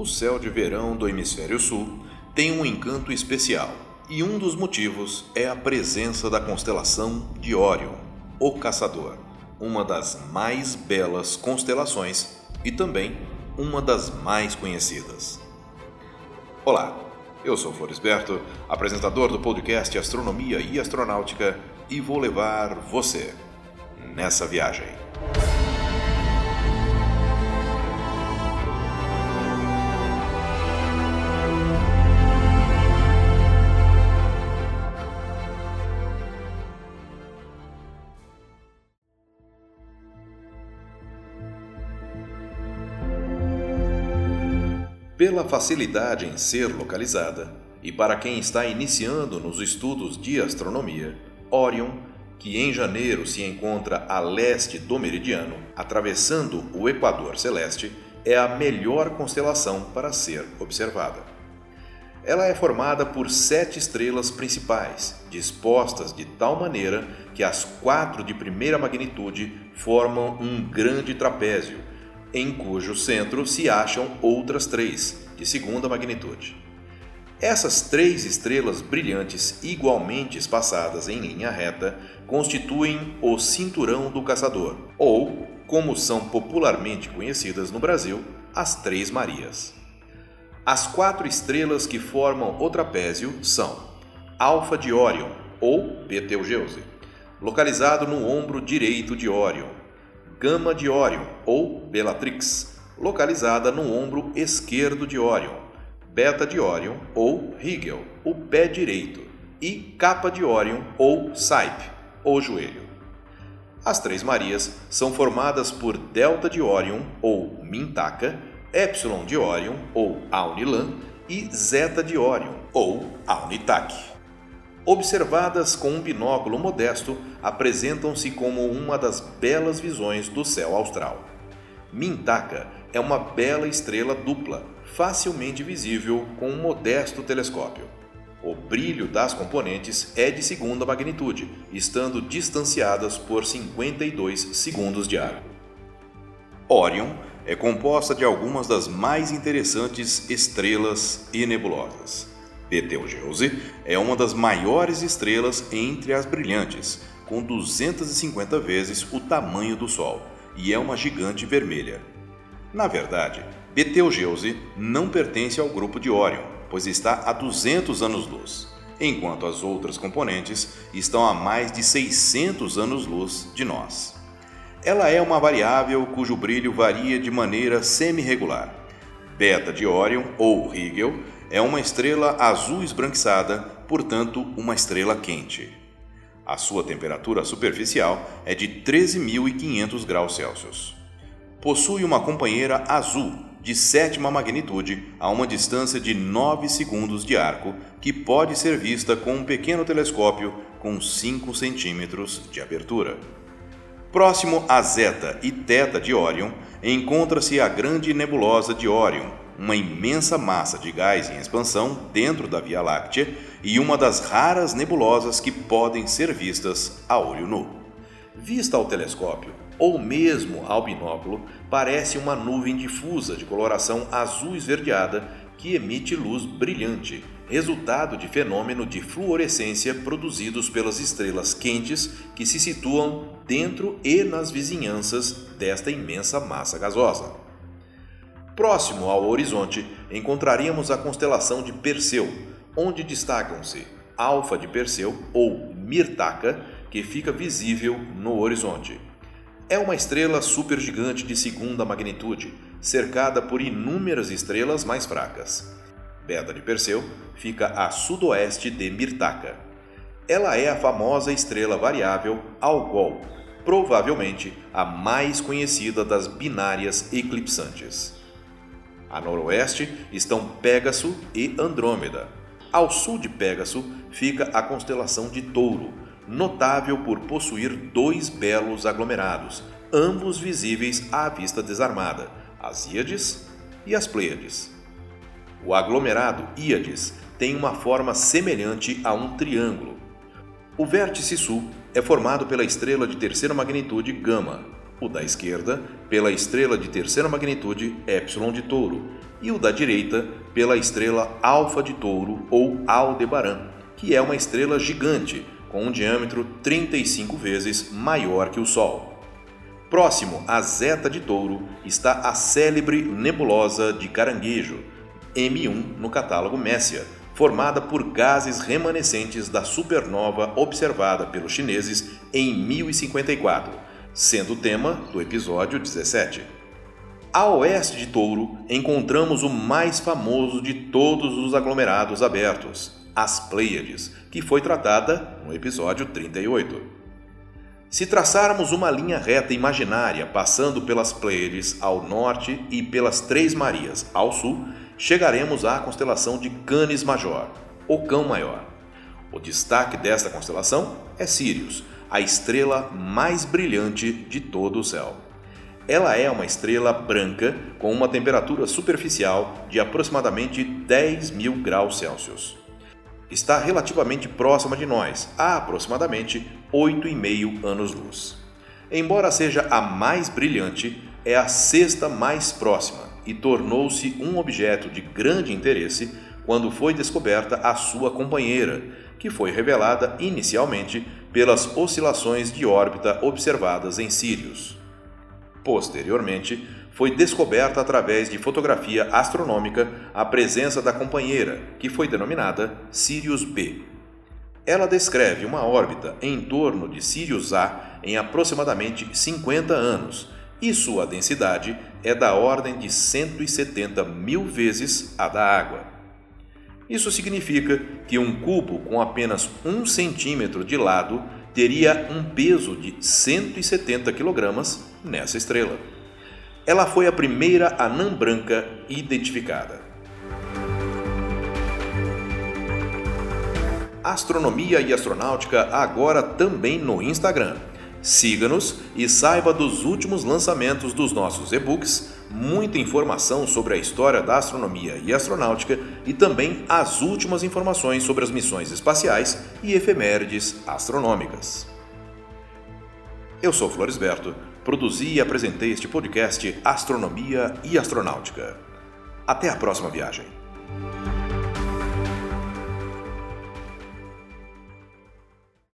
O céu de verão do hemisfério sul tem um encanto especial, e um dos motivos é a presença da constelação de Órion, o Caçador, uma das mais belas constelações e também uma das mais conhecidas. Olá, eu sou Floresberto, apresentador do podcast Astronomia e Astronáutica, e vou levar você nessa viagem. Pela facilidade em ser localizada, e para quem está iniciando nos estudos de astronomia, Orion, que em janeiro se encontra a leste do meridiano, atravessando o Equador Celeste, é a melhor constelação para ser observada. Ela é formada por sete estrelas principais, dispostas de tal maneira que as quatro de primeira magnitude formam um grande trapézio em cujo centro se acham outras três, de segunda magnitude. Essas três estrelas brilhantes, igualmente espaçadas em linha reta, constituem o Cinturão do Caçador, ou, como são popularmente conhecidas no Brasil, as Três Marias. As quatro estrelas que formam o trapézio são Alfa de Órion, ou Betelgeuse, localizado no ombro direito de Órion, Gama de Órion, ou Bellatrix, localizada no ombro esquerdo de Órion, Beta de Órion, ou Rigel, o pé direito, e Capa de Órion, ou Saipe, o joelho. As Três Marias são formadas por Delta de Órion, ou Mintaka, Epsilon de Órion, ou Aunilan, e Zeta de Órion, ou Aunitak observadas com um binóculo modesto, apresentam-se como uma das belas visões do céu austral. Mintaka é uma bela estrela dupla, facilmente visível com um modesto telescópio. O brilho das componentes é de segunda magnitude, estando distanciadas por 52 segundos de arco. Orion é composta de algumas das mais interessantes estrelas e nebulosas. Betelgeuse é uma das maiores estrelas entre as brilhantes, com 250 vezes o tamanho do Sol, e é uma gigante vermelha. Na verdade, Betelgeuse não pertence ao grupo de Órion, pois está a 200 anos-luz, enquanto as outras componentes estão a mais de 600 anos-luz de nós. Ela é uma variável cujo brilho varia de maneira semi-regular. Beta de Órion, ou Rigel, é uma estrela azul esbranquiçada, portanto, uma estrela quente. A sua temperatura superficial é de 13.500 graus Celsius. Possui uma companheira azul de sétima magnitude a uma distância de 9 segundos de arco, que pode ser vista com um pequeno telescópio com 5 centímetros de abertura. Próximo a Zeta e Teta de Órion, encontra-se a grande nebulosa de Órion, uma imensa massa de gás em expansão dentro da Via Láctea e uma das raras nebulosas que podem ser vistas a olho nu. Vista ao telescópio, ou mesmo ao binóculo, parece uma nuvem difusa de coloração azul esverdeada que emite luz brilhante, resultado de fenômeno de fluorescência produzidos pelas estrelas quentes que se situam dentro e nas vizinhanças desta imensa massa gasosa. Próximo ao horizonte, encontraríamos a constelação de Perseu, onde destacam-se Alfa de Perseu ou Mirtaca, que fica visível no horizonte. É uma estrela supergigante de segunda magnitude, cercada por inúmeras estrelas mais fracas. Beta de Perseu fica a sudoeste de Mirtaca. Ela é a famosa estrela variável Algol, provavelmente a mais conhecida das binárias eclipsantes. A noroeste estão Pégaso e Andrômeda. Ao sul de Pégaso fica a constelação de Touro, notável por possuir dois belos aglomerados, ambos visíveis à vista desarmada, as Íades e as Pleiades. O aglomerado Íades tem uma forma semelhante a um triângulo. O vértice sul é formado pela estrela de terceira magnitude Gama. O da esquerda pela estrela de terceira magnitude Epsilon de Touro e o da direita pela estrela Alfa de Touro ou Aldebaran, que é uma estrela gigante com um diâmetro 35 vezes maior que o Sol. Próximo a Zeta de Touro está a célebre nebulosa de Caranguejo, M1 no catálogo Messia, formada por gases remanescentes da supernova observada pelos chineses em 1054, sendo o tema do episódio 17. A oeste de Touro encontramos o mais famoso de todos os aglomerados abertos, as Pleiades, que foi tratada no episódio 38. Se traçarmos uma linha reta imaginária passando pelas Pleiades ao norte e pelas Três Marias ao sul, chegaremos à constelação de Canis Major, o Cão Maior. O destaque desta constelação é Sirius, a estrela mais brilhante de todo o céu. Ela é uma estrela branca com uma temperatura superficial de aproximadamente 10 mil graus Celsius está relativamente próxima de nós, a aproximadamente 8,5 anos-luz. Embora seja a mais brilhante, é a sexta mais próxima e tornou-se um objeto de grande interesse quando foi descoberta a sua companheira, que foi revelada inicialmente pelas oscilações de órbita observadas em Sirius. Posteriormente, foi descoberta através de fotografia astronômica a presença da companheira, que foi denominada Sirius B. Ela descreve uma órbita em torno de Sirius A em aproximadamente 50 anos e sua densidade é da ordem de 170 mil vezes a da água. Isso significa que um cubo com apenas um centímetro de lado teria um peso de 170 kg nessa estrela. Ela foi a primeira anã branca identificada. Astronomia e Astronáutica agora também no Instagram. Siga-nos e saiba dos últimos lançamentos dos nossos e-books, muita informação sobre a história da astronomia e astronáutica e também as últimas informações sobre as missões espaciais e efemérides astronômicas. Eu sou Floresberto Produzi e apresentei este podcast Astronomia e Astronáutica. Até a próxima viagem.